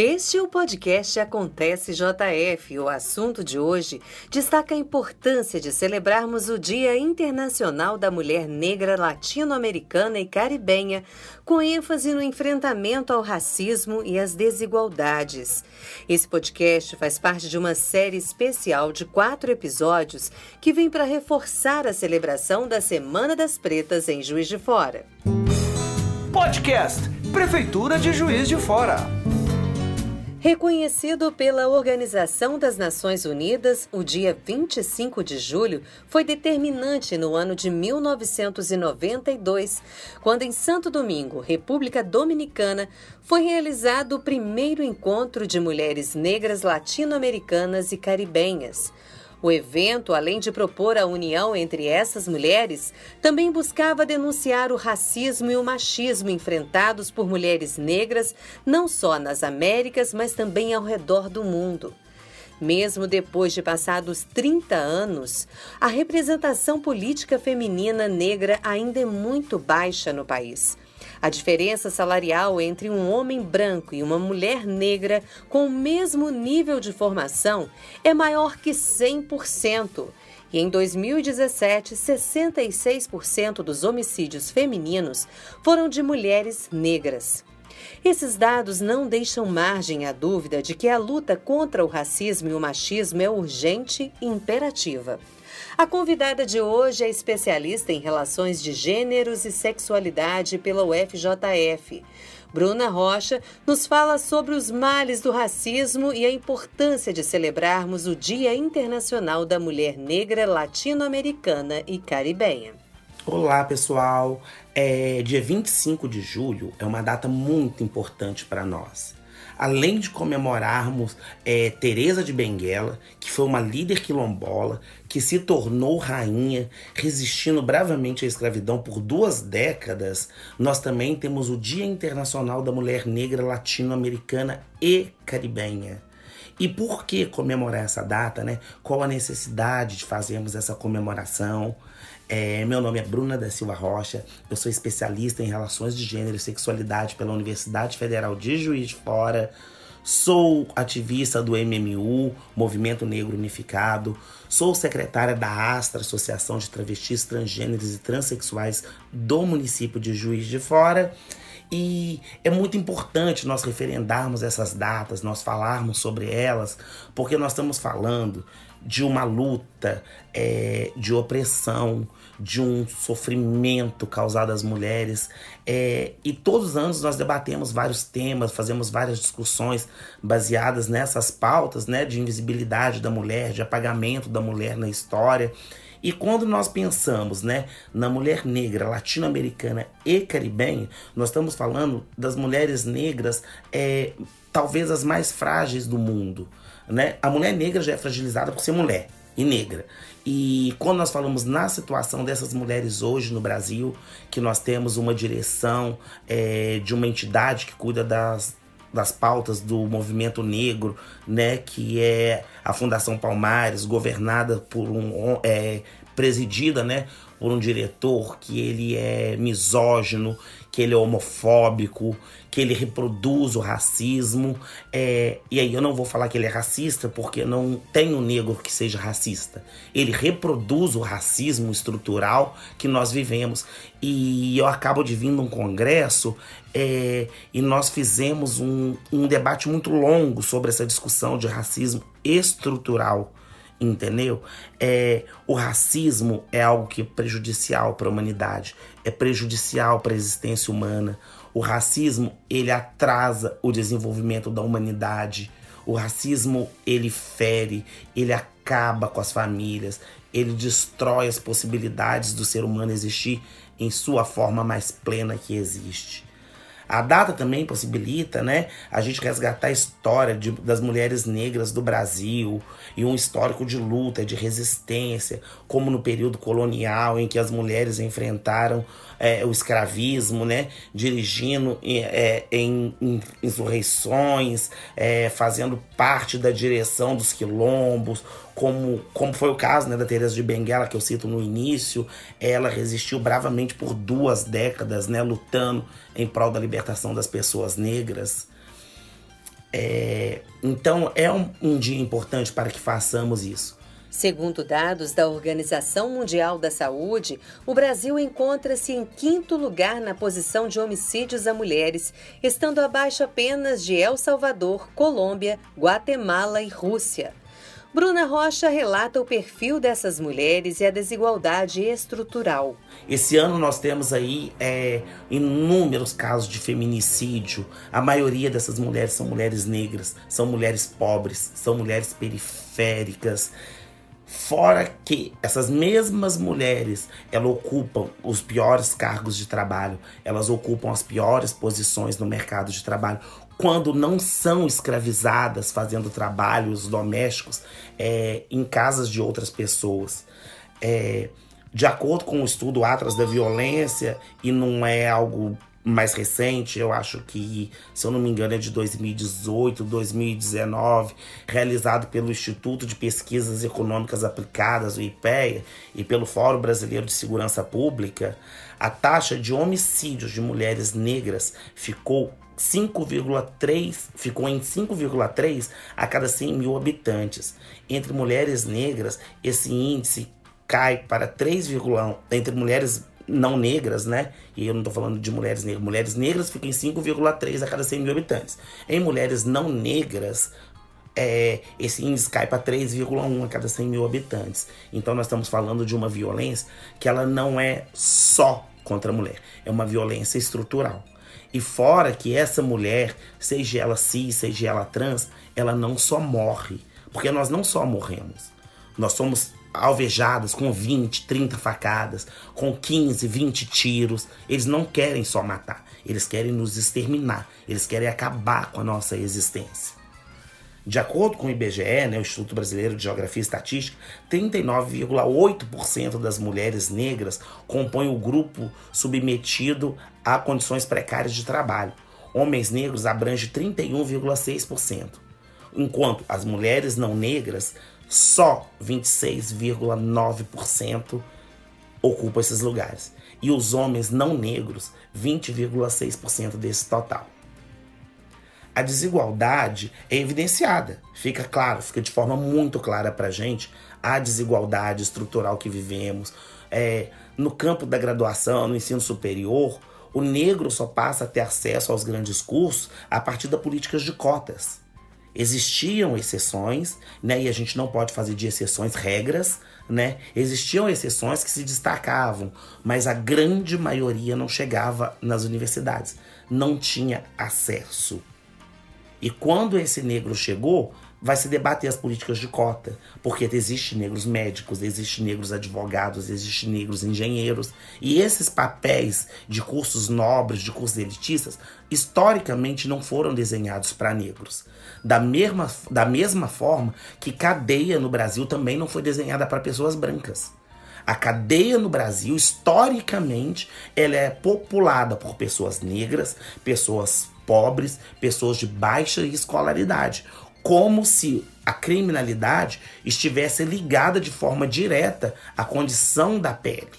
Este é o podcast Acontece JF. O assunto de hoje destaca a importância de celebrarmos o Dia Internacional da Mulher Negra Latino-Americana e Caribenha, com ênfase no enfrentamento ao racismo e às desigualdades. Esse podcast faz parte de uma série especial de quatro episódios que vem para reforçar a celebração da Semana das Pretas em Juiz de Fora. Podcast Prefeitura de Juiz de Fora. Reconhecido pela Organização das Nações Unidas, o dia 25 de julho foi determinante no ano de 1992, quando em Santo Domingo, República Dominicana, foi realizado o primeiro encontro de mulheres negras latino-americanas e caribenhas. O evento, além de propor a união entre essas mulheres, também buscava denunciar o racismo e o machismo enfrentados por mulheres negras, não só nas Américas, mas também ao redor do mundo. Mesmo depois de passados 30 anos, a representação política feminina negra ainda é muito baixa no país. A diferença salarial entre um homem branco e uma mulher negra com o mesmo nível de formação é maior que 100%. E em 2017, 66% dos homicídios femininos foram de mulheres negras. Esses dados não deixam margem à dúvida de que a luta contra o racismo e o machismo é urgente e imperativa. A convidada de hoje é especialista em relações de gêneros e sexualidade pela UFJF. Bruna Rocha nos fala sobre os males do racismo e a importância de celebrarmos o Dia Internacional da Mulher Negra Latino-Americana e Caribenha. Olá, pessoal. É, dia 25 de julho é uma data muito importante para nós além de comemorarmos é, Teresa de Benguela, que foi uma líder quilombola, que se tornou rainha, resistindo bravamente à escravidão por duas décadas, nós também temos o Dia Internacional da Mulher Negra Latino-Americana e Caribenha. E por que comemorar essa data, né? Qual a necessidade de fazermos essa comemoração? É, meu nome é Bruna da Silva Rocha, eu sou especialista em relações de gênero e sexualidade pela Universidade Federal de Juiz de Fora. Sou ativista do MMU, Movimento Negro Unificado. Sou secretária da Astra, Associação de Travestis, Transgêneros e Transsexuais do município de Juiz de Fora. E é muito importante nós referendarmos essas datas, nós falarmos sobre elas, porque nós estamos falando de uma luta é, de opressão, de um sofrimento causado às mulheres. É, e todos os anos nós debatemos vários temas, fazemos várias discussões baseadas nessas pautas né, de invisibilidade da mulher, de apagamento da mulher na história. E quando nós pensamos né, na mulher negra, latino-americana e caribenha, nós estamos falando das mulheres negras, é, talvez as mais frágeis do mundo. Né? A mulher negra já é fragilizada por ser mulher e negra. E quando nós falamos na situação dessas mulheres hoje no Brasil, que nós temos uma direção é, de uma entidade que cuida das, das pautas do movimento negro, né, que é a Fundação Palmares, governada por um é, presidida, né, por um diretor que ele é misógino, que ele é homofóbico, que ele reproduz o racismo. É, e aí eu não vou falar que ele é racista, porque não tem um negro que seja racista. Ele reproduz o racismo estrutural que nós vivemos. E eu acabo de vir num congresso é, e nós fizemos um, um debate muito longo sobre essa discussão de racismo estrutural entendeu? É, o racismo é algo que é prejudicial para a humanidade, é prejudicial para a existência humana. O racismo ele atrasa o desenvolvimento da humanidade. O racismo ele fere, ele acaba com as famílias, ele destrói as possibilidades do ser humano existir em sua forma mais plena que existe. A data também possibilita, né, a gente resgatar a história de, das mulheres negras do Brasil e um histórico de luta, de resistência, como no período colonial em que as mulheres enfrentaram é, o escravismo, né, dirigindo é, em, em, insurreições, é, fazendo parte da direção dos quilombos, como, como foi o caso né, da Teresa de Benguela, que eu cito no início, ela resistiu bravamente por duas décadas, né, lutando em prol da libertação das pessoas negras. É, então é um, um dia importante para que façamos isso. Segundo dados da Organização Mundial da Saúde, o Brasil encontra-se em quinto lugar na posição de homicídios a mulheres, estando abaixo apenas de El Salvador, Colômbia, Guatemala e Rússia. Bruna Rocha relata o perfil dessas mulheres e a desigualdade estrutural. Esse ano nós temos aí é, inúmeros casos de feminicídio. A maioria dessas mulheres são mulheres negras, são mulheres pobres, são mulheres periféricas. Fora que essas mesmas mulheres, elas ocupam os piores cargos de trabalho, elas ocupam as piores posições no mercado de trabalho, quando não são escravizadas fazendo trabalhos domésticos é, em casas de outras pessoas. É, de acordo com o estudo Atlas da Violência, e não é algo mais recente, eu acho que, se eu não me engano, é de 2018, 2019, realizado pelo Instituto de Pesquisas Econômicas Aplicadas, o IPEA, e pelo Fórum Brasileiro de Segurança Pública, a taxa de homicídios de mulheres negras ficou 5,3 ficou em 5,3 a cada 100 mil habitantes. Entre mulheres negras, esse índice cai para 3,1 entre mulheres não negras, né? E eu não estou falando de mulheres negras. Mulheres negras ficam em 5,3 a cada 100 mil habitantes. Em mulheres não negras, é, esse índice cai para 3,1 a cada 100 mil habitantes. Então nós estamos falando de uma violência que ela não é só contra a mulher, é uma violência estrutural. E fora que essa mulher, seja ela cis, seja ela trans, ela não só morre, porque nós não só morremos, nós somos alvejadas com 20, 30 facadas, com 15, 20 tiros. Eles não querem só matar, eles querem nos exterminar, eles querem acabar com a nossa existência. De acordo com o IBGE, né, o Instituto Brasileiro de Geografia e Estatística, 39,8% das mulheres negras compõem o grupo submetido a condições precárias de trabalho. Homens negros abrangem 31,6%, enquanto as mulheres não negras só 26,9% ocupam esses lugares. E os homens não negros, 20,6% desse total. A desigualdade é evidenciada, fica claro, fica de forma muito clara para gente a desigualdade estrutural que vivemos. É, no campo da graduação, no ensino superior, o negro só passa a ter acesso aos grandes cursos a partir das políticas de cotas. Existiam exceções, né? E a gente não pode fazer de exceções regras, né? Existiam exceções que se destacavam, mas a grande maioria não chegava nas universidades, não tinha acesso. E quando esse negro chegou, vai se debater as políticas de cota, porque existem negros médicos, existem negros advogados, existem negros engenheiros, e esses papéis de cursos nobres, de cursos elitistas, historicamente não foram desenhados para negros. Da mesma, da mesma forma que cadeia no Brasil também não foi desenhada para pessoas brancas. A cadeia no Brasil, historicamente, ela é populada por pessoas negras, pessoas pobres, pessoas de baixa escolaridade como se a criminalidade estivesse ligada de forma direta à condição da pele.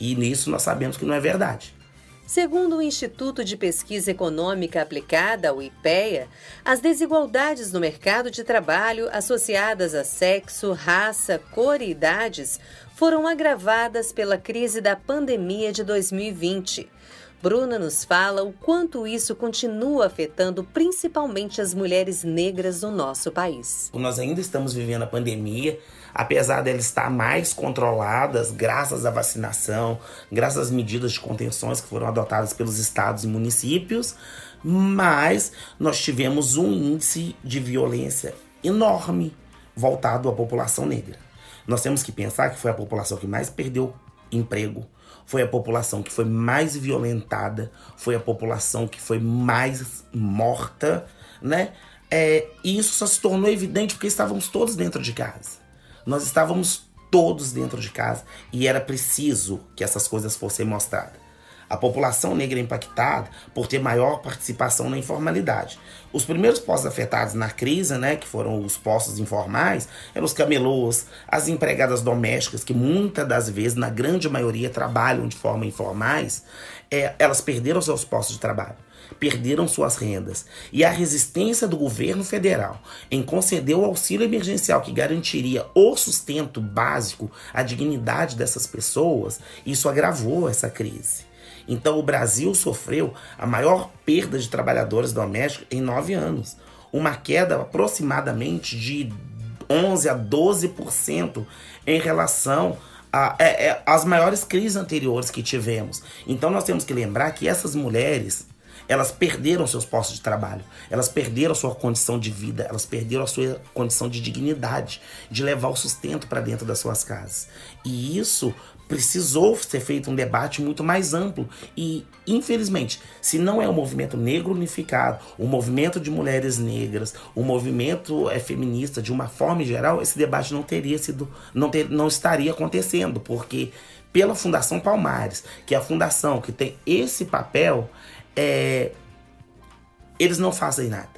E nisso nós sabemos que não é verdade. Segundo o Instituto de Pesquisa Econômica Aplicada, o IPEA, as desigualdades no mercado de trabalho associadas a sexo, raça, cor e idades foram agravadas pela crise da pandemia de 2020. Bruna nos fala o quanto isso continua afetando principalmente as mulheres negras no nosso país. Nós ainda estamos vivendo a pandemia, apesar dela estar mais controladas graças à vacinação, graças às medidas de contenções que foram adotadas pelos estados e municípios, mas nós tivemos um índice de violência enorme voltado à população negra. Nós temos que pensar que foi a população que mais perdeu emprego, foi a população que foi mais violentada, foi a população que foi mais morta, né? É, e isso só se tornou evidente porque estávamos todos dentro de casa. Nós estávamos todos dentro de casa e era preciso que essas coisas fossem mostradas a população negra impactada por ter maior participação na informalidade. Os primeiros postos afetados na crise, né, que foram os postos informais, eram os camelôs, as empregadas domésticas, que muitas das vezes, na grande maioria, trabalham de forma informais, é, elas perderam seus postos de trabalho. perderam suas rendas. E a resistência do governo federal em conceder o auxílio emergencial que garantiria o sustento básico, a dignidade dessas pessoas, isso agravou essa crise. Então o Brasil sofreu a maior perda de trabalhadores domésticos em nove anos. Uma queda aproximadamente de 11 a 12% em relação a, é, é, maiores crises anteriores que tivemos. Então nós temos que lembrar que essas mulheres elas perderam seus postos de trabalho, elas perderam sua condição de vida, elas perderam a sua condição de dignidade, de levar o sustento para dentro das suas casas. E isso precisou ser feito um debate muito mais amplo. E, infelizmente, se não é o movimento negro unificado, o movimento de mulheres negras, o movimento é, feminista de uma forma geral, esse debate não teria sido, não, ter, não estaria acontecendo, porque pela Fundação Palmares, que é a fundação que tem esse papel, é, eles não fazem nada.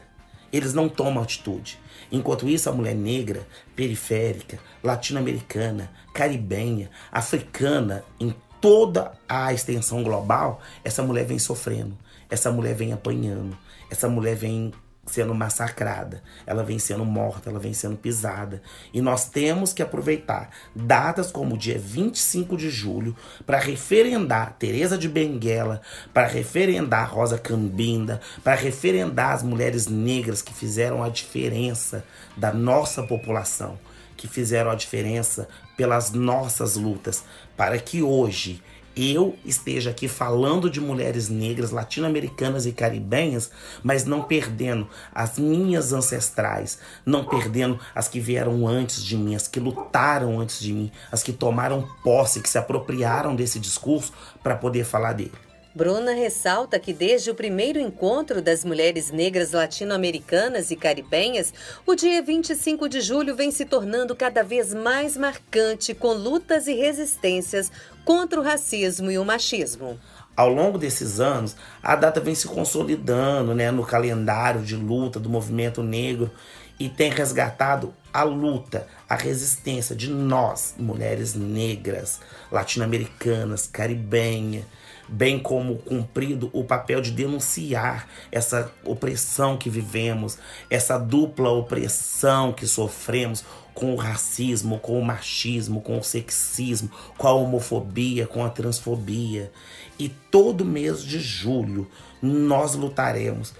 Eles não tomam atitude. Enquanto isso, a mulher negra, periférica, latino-americana, caribenha, africana, em toda a extensão global, essa mulher vem sofrendo, essa mulher vem apanhando, essa mulher vem sendo massacrada, ela vem sendo morta, ela vem sendo pisada. E nós temos que aproveitar datas como o dia 25 de julho para referendar Teresa de Benguela, para referendar Rosa Cambinda, para referendar as mulheres negras que fizeram a diferença da nossa população, que fizeram a diferença pelas nossas lutas, para que hoje eu esteja aqui falando de mulheres negras, latino-americanas e caribenhas, mas não perdendo as minhas ancestrais, não perdendo as que vieram antes de mim, as que lutaram antes de mim, as que tomaram posse, que se apropriaram desse discurso para poder falar dele. Bruna ressalta que desde o primeiro encontro das mulheres negras latino-americanas e caribenhas, o dia 25 de julho vem se tornando cada vez mais marcante com lutas e resistências contra o racismo e o machismo. Ao longo desses anos, a data vem se consolidando né, no calendário de luta do movimento negro e tem resgatado a luta, a resistência de nós, mulheres negras, latino-americanas, caribenhas bem como cumprido o papel de denunciar essa opressão que vivemos, essa dupla opressão que sofremos com o racismo, com o machismo, com o sexismo, com a homofobia, com a transfobia. E todo mês de julho nós lutaremos.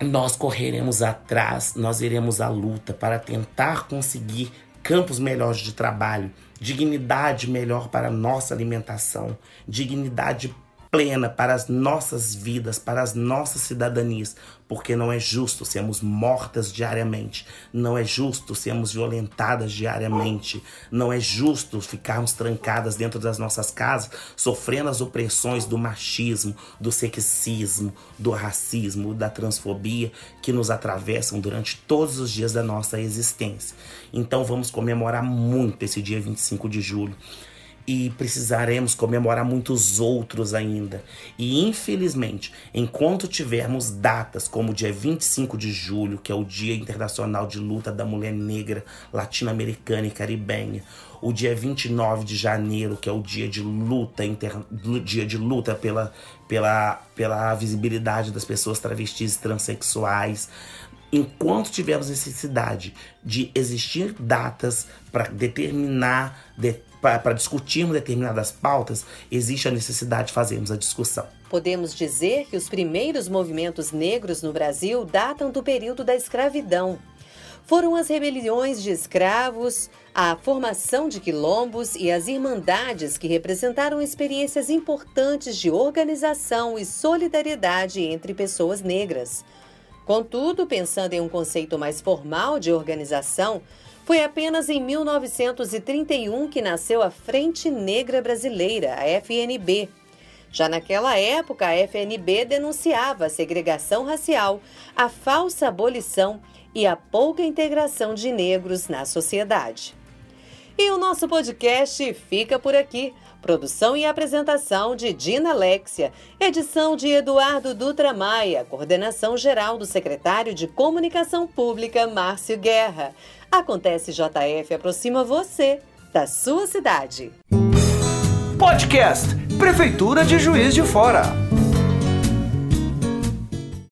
Nós correremos atrás, nós iremos à luta para tentar conseguir campos melhores de trabalho, dignidade melhor para a nossa alimentação, dignidade plena para as nossas vidas, para as nossas cidadanias, porque não é justo sermos mortas diariamente, não é justo sermos violentadas diariamente, não é justo ficarmos trancadas dentro das nossas casas, sofrendo as opressões do machismo, do sexismo, do racismo, da transfobia que nos atravessam durante todos os dias da nossa existência. Então vamos comemorar muito esse dia 25 de julho e precisaremos comemorar muitos outros ainda. E infelizmente, enquanto tivermos datas como o dia 25 de julho, que é o Dia Internacional de Luta da Mulher Negra, Latino-Americana e Caribenha, o dia 29 de janeiro, que é o dia de luta, inter... dia de luta pela, pela, pela visibilidade das pessoas travestis e transexuais, enquanto tivermos necessidade de existir datas para determinar, de, para discutirmos determinadas pautas, existe a necessidade de fazermos a discussão. Podemos dizer que os primeiros movimentos negros no Brasil datam do período da escravidão. Foram as rebeliões de escravos, a formação de quilombos e as irmandades que representaram experiências importantes de organização e solidariedade entre pessoas negras. Contudo, pensando em um conceito mais formal de organização, foi apenas em 1931 que nasceu a Frente Negra Brasileira, a FNB. Já naquela época, a FNB denunciava a segregação racial, a falsa abolição e a pouca integração de negros na sociedade. E o nosso podcast fica por aqui. Produção e apresentação de Dina Alexia. Edição de Eduardo Dutra Maia. Coordenação geral do secretário de Comunicação Pública, Márcio Guerra. Acontece JF aproxima você da sua cidade. Podcast Prefeitura de Juiz de Fora.